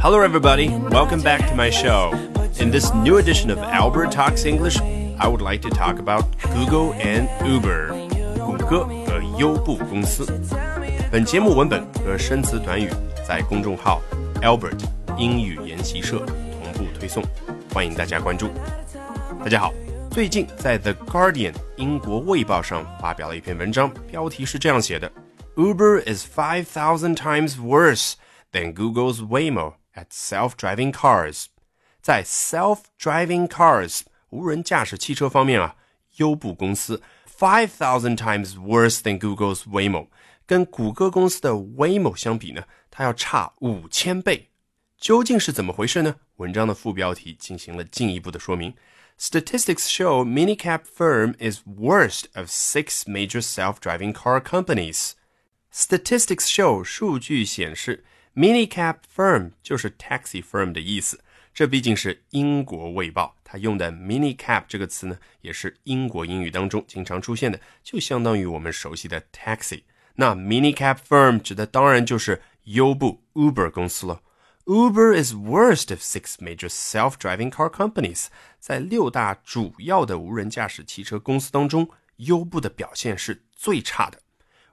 Hello, everybody. Welcome back to my show. In this new edition of Albert Talks English, I would like to talk about Google and Uber. 谷歌和优步公司。本节目文本和生词短语在公众号 Albert 英语研习社同步推送，欢迎大家关注。大家好，最近在 The Guardian 英国卫报上发表了一篇文章，标题是这样写的 ：Uber is five thousand times worse than Google's Waymo at self-driving cars。在 self-driving cars 无人驾驶汽车方面啊，优步公司 five thousand times worse than Google's Waymo，跟谷歌公司的 Waymo 相比呢，它要差五千倍。究竟是怎么回事呢？文章的副标题进行了进一步的说明。Statistics show minicab firm is worst of six major self-driving car companies. Statistics show 数据显示，minicab firm 就是 taxi firm 的意思。这毕竟是英国卫报，它用的 minicab 这个词呢，也是英国英语当中经常出现的，就相当于我们熟悉的 taxi。那 minicab firm 指的当然就是优步 Uber 公司了。Uber is worst of six major self-driving car companies。在六大主要的无人驾驶汽车公司当中，优步的表现是最差的。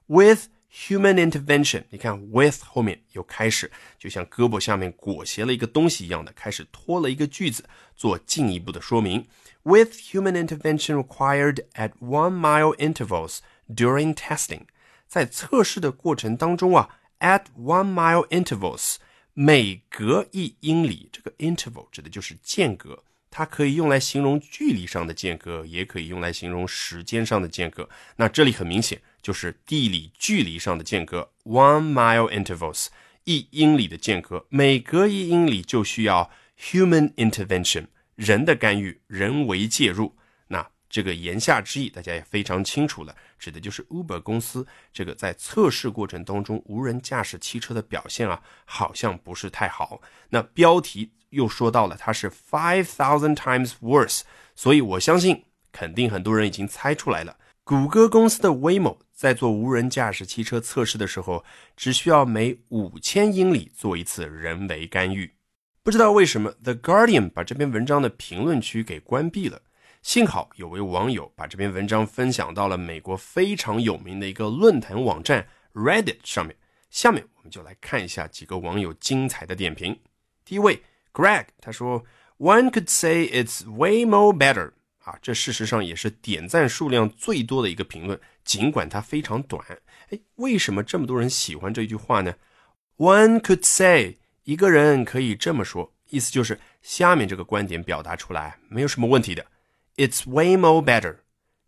With human intervention，你看 with 后面有开始，就像胳膊下面裹挟了一个东西一样的，开始拖了一个句子，做进一步的说明。With human intervention required at one mile intervals during testing，在测试的过程当中啊，at one mile intervals。每隔一英里，这个 interval 指的就是间隔，它可以用来形容距离上的间隔，也可以用来形容时间上的间隔。那这里很明显就是地理距离上的间隔，one mile intervals，一英里的间隔，每隔一英里就需要 human intervention，人的干预，人为介入。那这个言下之意，大家也非常清楚了，指的就是 Uber 公司这个在测试过程当中无人驾驶汽车的表现啊，好像不是太好。那标题又说到了它是 five thousand times worse，所以我相信肯定很多人已经猜出来了。谷歌公司的 Waymo 在做无人驾驶汽车测试的时候，只需要每五千英里做一次人为干预。不知道为什么 The Guardian 把这篇文章的评论区给关闭了。幸好有位网友把这篇文章分享到了美国非常有名的一个论坛网站 Reddit 上面。下面我们就来看一下几个网友精彩的点评。第一位 Greg 他说：“One could say it's way more better。”啊，这事实上也是点赞数量最多的一个评论，尽管它非常短。哎，为什么这么多人喜欢这句话呢？One could say，一个人可以这么说，意思就是下面这个观点表达出来没有什么问题的。It's way more better。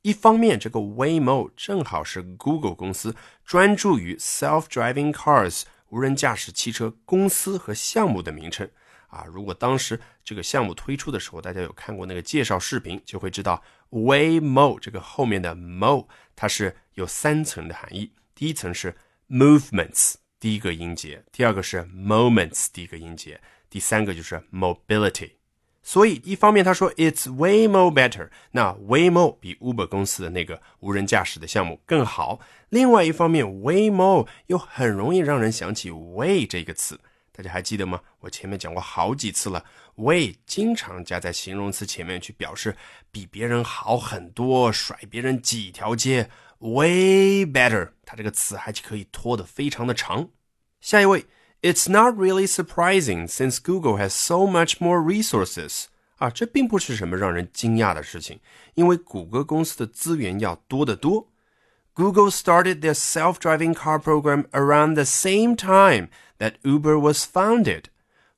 一方面，这个 way more 正好是 Google 公司专注于 self-driving cars 无人驾驶汽车公司和项目的名称啊。如果当时这个项目推出的时候，大家有看过那个介绍视频，就会知道 way more 这个后面的 more 它是有三层的含义。第一层是 movements 第一个音节，第二个是 moments 第一个音节，第三个就是 mobility。所以，一方面他说 it's way more better，那 way more 比 Uber 公司的那个无人驾驶的项目更好。另外一方面 way more 又很容易让人想起 way 这个词，大家还记得吗？我前面讲过好几次了，way 经常加在形容词前面去表示比别人好很多，甩别人几条街。Way better，它这个词还可以拖得非常的长。下一位。It's not really surprising since Google has so much more resources. 啊，这并不是什么让人惊讶的事情，因为谷歌公司的资源要多得多。Google started their self-driving car program around the same time that Uber was founded.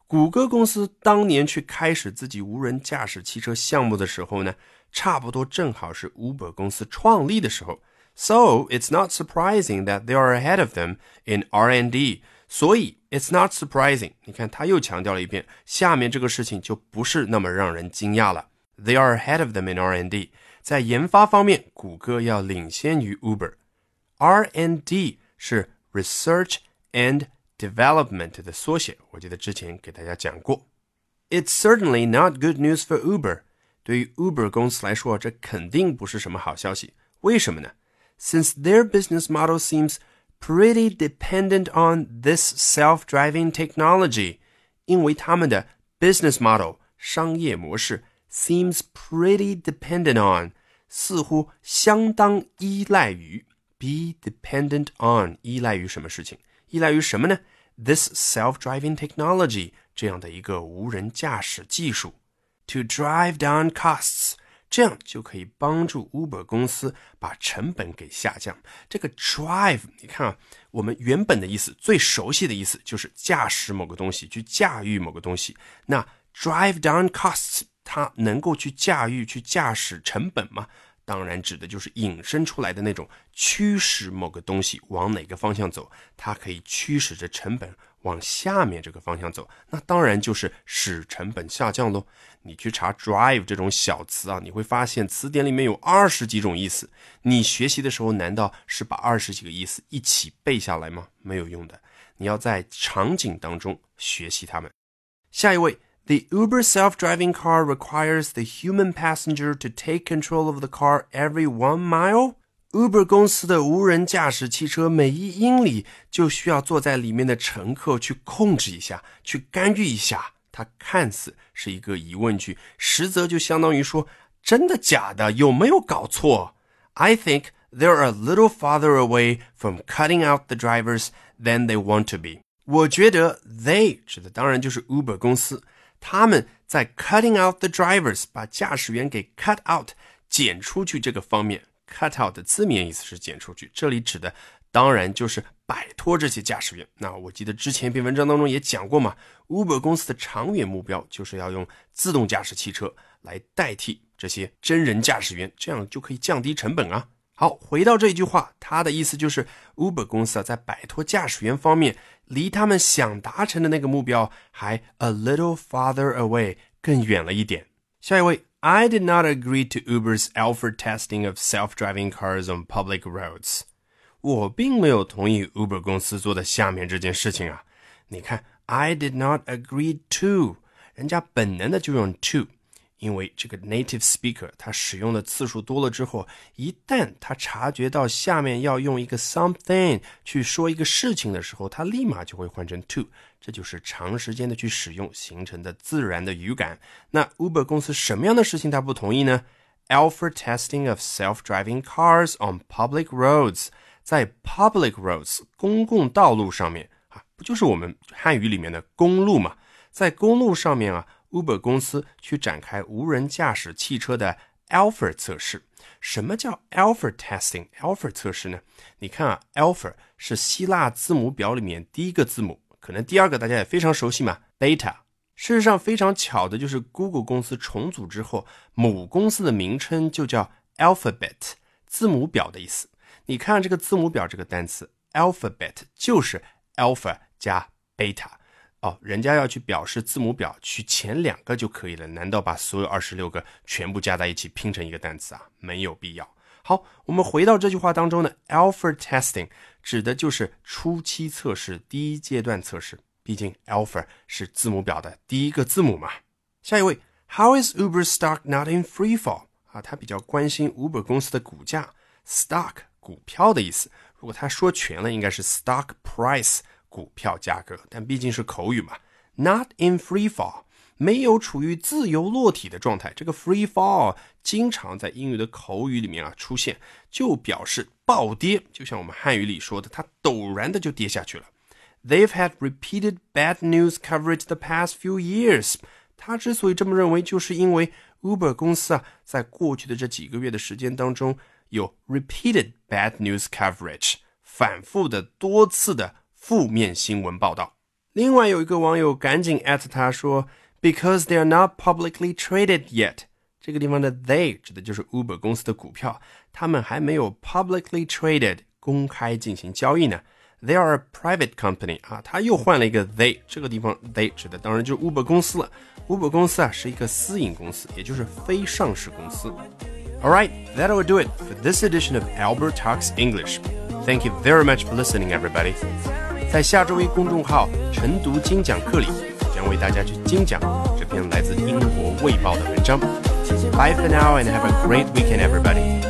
谷歌公司当年去开始自己无人驾驶汽车项目的时候呢，差不多正好是 Uber 公司创立的时候。So it's not surprising that they are ahead of them in R&D. 所以，it's not surprising。你看，他又强调了一遍，下面这个事情就不是那么让人惊讶了。They are ahead of them in R&D。 在研发方面，谷歌要领先于 Uber。R&D 是 Research and Development 的缩写，我记得之前给大家讲过。It's certainly not good news for Uber。对于 Uber 公司来说，这肯定不是什么好消息。为什么呢？Since their business model seems pretty dependent on this self-driving technology，因为他们的 business model 商业模式 seems pretty dependent on，似乎相当依赖于 be dependent on 依赖于什么事情？依赖于什么呢？This self-driving technology 这样的一个无人驾驶技术，to drive down costs。这样就可以帮助 Uber 公司把成本给下降。这个 drive，你看啊，我们原本的意思，最熟悉的意思就是驾驶某个东西，去驾驭某个东西。那 drive down costs， 它能够去驾驭、去驾驶成本吗？当然指的就是引申出来的那种驱使某个东西往哪个方向走，它可以驱使着成本往下面这个方向走，那当然就是使成本下降喽。你去查 drive 这种小词啊，你会发现词典里面有二十几种意思。你学习的时候难道是把二十几个意思一起背下来吗？没有用的，你要在场景当中学习它们。下一位。The Uber self-driving car requires the human passenger to take control of the car every one mile. Uber 公司的无人驾驶汽车每一英里就需要坐在里面的乘客去控制一下，去干预一下。它看似是一个疑问句，实则就相当于说：真的假的？有没有搞错？I think they're a little farther away from cutting out the drivers than they want to be. 我觉得 they 指的当然就是 Uber 公司。 他们在 cutting out the drivers 把驾驶员给 cut out 剪出去这个方面，cut out 的字面意思是剪出去，这里指的当然就是摆脱这些驾驶员。那我记得之前一篇文章当中也讲过嘛，Uber 公司的长远目标就是要用自动驾驶汽车来代替这些真人驾驶员，这样就可以降低成本啊。好，回到这一句话，它的意思就是 Uber 公司啊，在摆脱驾驶员方面，离他们想达成的那个目标还 a little farther away 更远了一点。下一位，I did not agree to Uber's alpha testing of self-driving cars on public roads。我并没有同意 Uber 公司做的下面这件事情啊。你看，I did not agree to，人家本能的就用 to。因为这个 native speaker 他使用的次数多了之后，一旦他察觉到下面要用一个 something 去说一个事情的时候，他立马就会换成 to，这就是长时间的去使用形成的自然的语感。那 Uber 公司什么样的事情他不同意呢？Alpha testing of self-driving cars on public roads，在 public roads 公共道路上面啊，不就是我们汉语里面的公路嘛？在公路上面啊。Uber 公司去展开无人驾驶汽车的 Alpha 测试。什么叫 Alpha testing？Alpha 测试呢？你看啊，Alpha 是希腊字母表里面第一个字母，可能第二个大家也非常熟悉嘛，Beta。事实上，非常巧的就是 Google 公司重组之后，母公司的名称就叫 Alphabet，字母表的意思。你看这个字母表这个单词 Alphabet 就是 Alpha 加 Beta。哦，人家要去表示字母表，取前两个就可以了。难道把所有二十六个全部加在一起拼成一个单词啊？没有必要。好，我们回到这句话当中呢，alpha testing 指的就是初期测试、第一阶段测试。毕竟 alpha 是字母表的第一个字母嘛。下一位，How is Uber stock not in free fall？啊，他比较关心 Uber 公司的股价，stock 股票的意思。如果他说全了，应该是 stock price。股票价格，但毕竟是口语嘛，not in free fall，没有处于自由落体的状态。这个 free fall 经常在英语的口语里面啊出现，就表示暴跌，就像我们汉语里说的，它陡然的就跌下去了。They've had repeated bad news coverage the past few years。他之所以这么认为，就是因为 Uber 公司啊，在过去的这几个月的时间当中，有 repeated bad news coverage，反复的、多次的。负面新闻报道。另外有一个网友赶紧艾特他说，Because they are not publicly traded yet。这个地方的 they 指的就是 Uber 公司的股票，他们还没有 publicly traded 公开进行交易呢。They are a private company 啊，他又换了一个 they，这个地方 they 指的当然就是 Uber 公司了。Uber 公司啊是一个私营公司，也就是非上市公司。All right, that will do it for this edition of Albert Talks English. Thank you very much for listening, everybody. 在下周一公众号“晨读精讲课”里，将为大家去精讲这篇来自英国《卫报》的文章。Bye for now and have a great weekend, everybody.